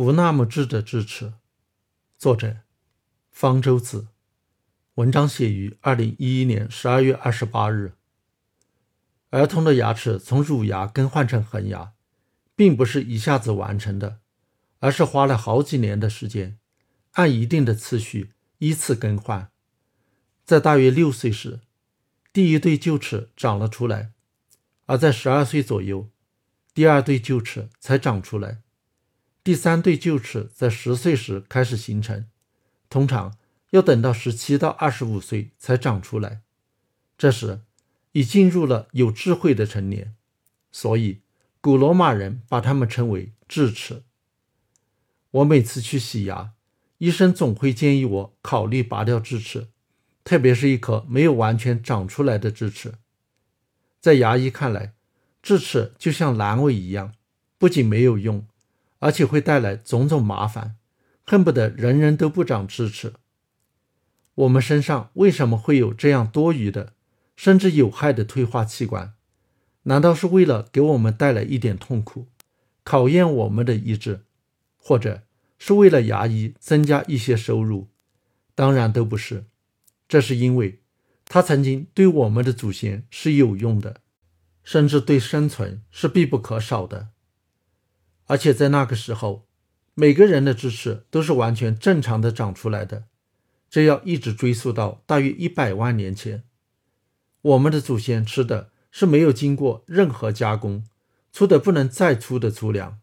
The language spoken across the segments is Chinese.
不那么智的智齿，作者方舟子。文章写于二零一一年十二月二十八日。儿童的牙齿从乳牙更换成恒牙，并不是一下子完成的，而是花了好几年的时间，按一定的次序依次更换。在大约六岁时，第一对臼齿长了出来，而在十二岁左右，第二对臼齿才长出来。第三对臼齿在十岁时开始形成，通常要等到十七到二十五岁才长出来。这时已进入了有智慧的成年，所以古罗马人把它们称为智齿。我每次去洗牙，医生总会建议我考虑拔掉智齿，特别是一颗没有完全长出来的智齿。在牙医看来，智齿就像阑尾一样，不仅没有用。而且会带来种种麻烦，恨不得人人都不长智齿。我们身上为什么会有这样多余的，甚至有害的退化器官？难道是为了给我们带来一点痛苦，考验我们的意志，或者是为了牙医增加一些收入？当然都不是。这是因为它曾经对我们的祖先是有用的，甚至对生存是必不可少的。而且在那个时候，每个人的智齿都是完全正常的长出来的。这要一直追溯到大约一百万年前，我们的祖先吃的是没有经过任何加工、粗的不能再粗的粗粮，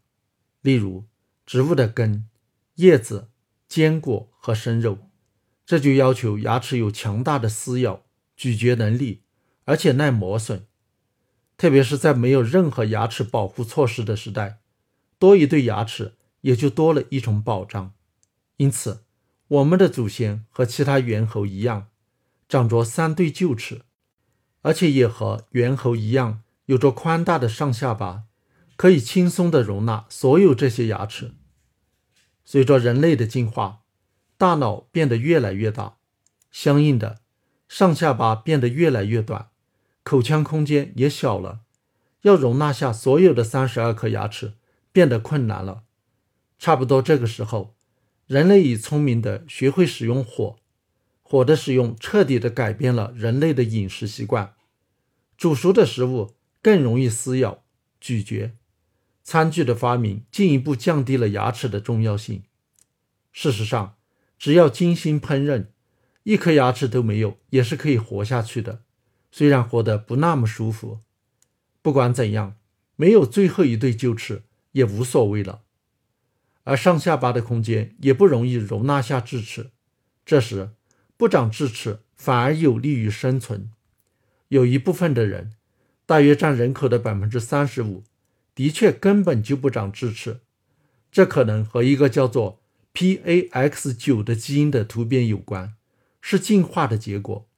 例如植物的根、叶子、坚果和生肉。这就要求牙齿有强大的撕咬、咀嚼能力，而且耐磨损。特别是在没有任何牙齿保护措施的时代。多一对牙齿，也就多了一重保障。因此，我们的祖先和其他猿猴一样，长着三对臼齿，而且也和猿猴一样，有着宽大的上下巴，可以轻松地容纳所有这些牙齿。随着人类的进化，大脑变得越来越大，相应的，上下巴变得越来越短，口腔空间也小了，要容纳下所有的三十二颗牙齿。变得困难了。差不多这个时候，人类已聪明的学会使用火，火的使用彻底的改变了人类的饮食习惯。煮熟的食物更容易撕咬、咀嚼。餐具的发明进一步降低了牙齿的重要性。事实上，只要精心烹饪，一颗牙齿都没有也是可以活下去的，虽然活得不那么舒服。不管怎样，没有最后一对臼齿。也无所谓了，而上下巴的空间也不容易容纳下智齿，这时不长智齿反而有利于生存。有一部分的人，大约占人口的百分之三十五，的确根本就不长智齿，这可能和一个叫做 PAX 九的基因的突变有关，是进化的结果。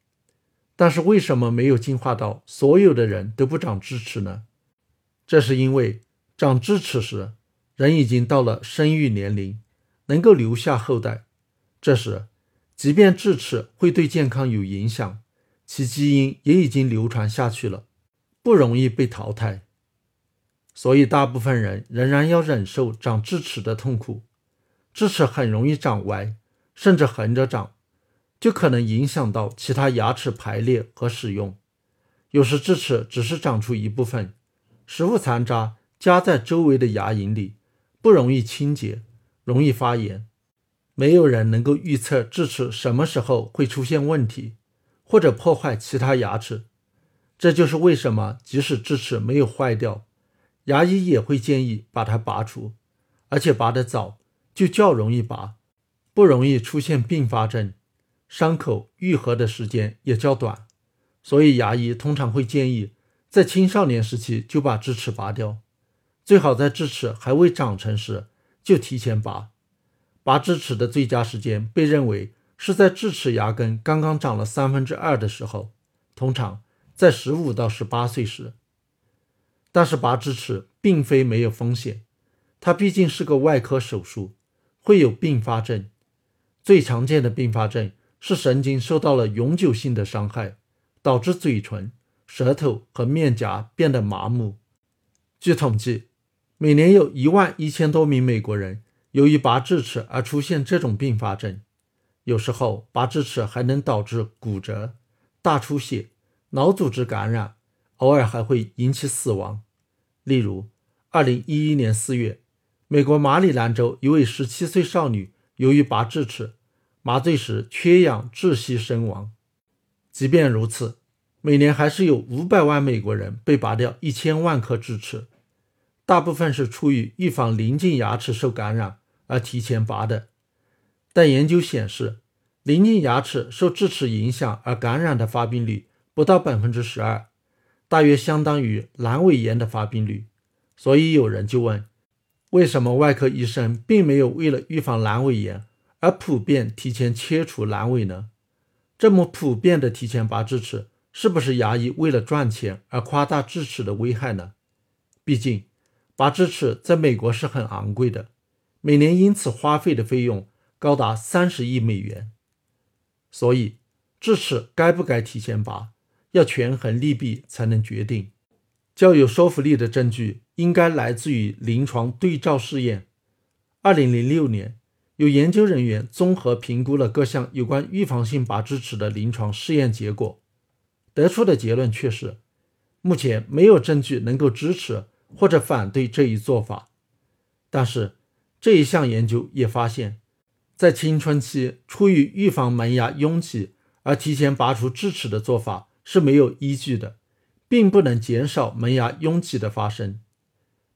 但是为什么没有进化到所有的人都不长智齿呢？这是因为。长智齿时，人已经到了生育年龄，能够留下后代。这时，即便智齿会对健康有影响，其基因也已经流传下去了，不容易被淘汰。所以，大部分人仍然要忍受长智齿的痛苦。智齿很容易长歪，甚至横着长，就可能影响到其他牙齿排列和使用。有时智齿只是长出一部分，食物残渣。夹在周围的牙龈里，不容易清洁，容易发炎。没有人能够预测智齿什么时候会出现问题，或者破坏其他牙齿。这就是为什么即使智齿没有坏掉，牙医也会建议把它拔除，而且拔得早就较容易拔，不容易出现并发症，伤口愈合的时间也较短。所以牙医通常会建议在青少年时期就把智齿拔掉。最好在智齿还未长成时就提前拔。拔智齿的最佳时间被认为是在智齿牙根刚刚长了三分之二的时候，通常在十五到十八岁时。但是拔智齿并非没有风险，它毕竟是个外科手术，会有并发症。最常见的并发症是神经受到了永久性的伤害，导致嘴唇、舌头和面颊变得麻木。据统计。每年有一万一千多名美国人由于拔智齿而出现这种并发症。有时候拔智齿还能导致骨折、大出血、脑组织感染，偶尔还会引起死亡。例如，2011年4月，美国马里兰州一位17岁少女由于拔智齿，麻醉时缺氧窒息身亡。即便如此，每年还是有500万美国人被拔掉1000万颗智齿，大部分是出于预防邻近牙齿受感染而提前拔的。但研究显示，邻近牙齿受智齿影响而感染的发病率不到百分之十二，大约相当于阑尾炎的发病率。所以有人就问：为什么外科医生并没有为了预防阑尾炎而普遍提前切除阑尾呢？这么普遍的提前拔智齿，是不是牙医为了赚钱而夸大智齿的危害呢？毕竟，拔智齿在美国是很昂贵的，每年因此花费的费用。高达三十亿美元，所以智齿该不该提前拔，要权衡利弊才能决定。较有说服力的证据应该来自于临床对照试验。二零零六年，有研究人员综合评估了各项有关预防性拔智齿的临床试验结果，得出的结论却是：目前没有证据能够支持或者反对这一做法。但是这一项研究也发现。在青春期，出于预防门牙拥挤而提前拔除智齿的做法是没有依据的，并不能减少门牙拥挤的发生。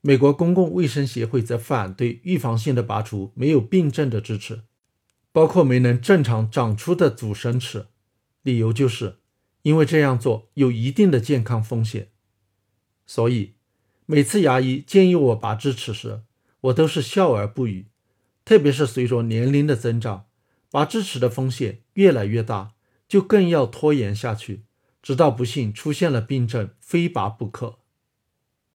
美国公共卫生协会则反对预防性的拔除没有病症的智齿，包括没能正常长出的阻生齿，理由就是因为这样做有一定的健康风险。所以，每次牙医建议我拔智齿时，我都是笑而不语。特别是随着年龄的增长，拔智齿的风险越来越大，就更要拖延下去，直到不幸出现了病症，非拔不可。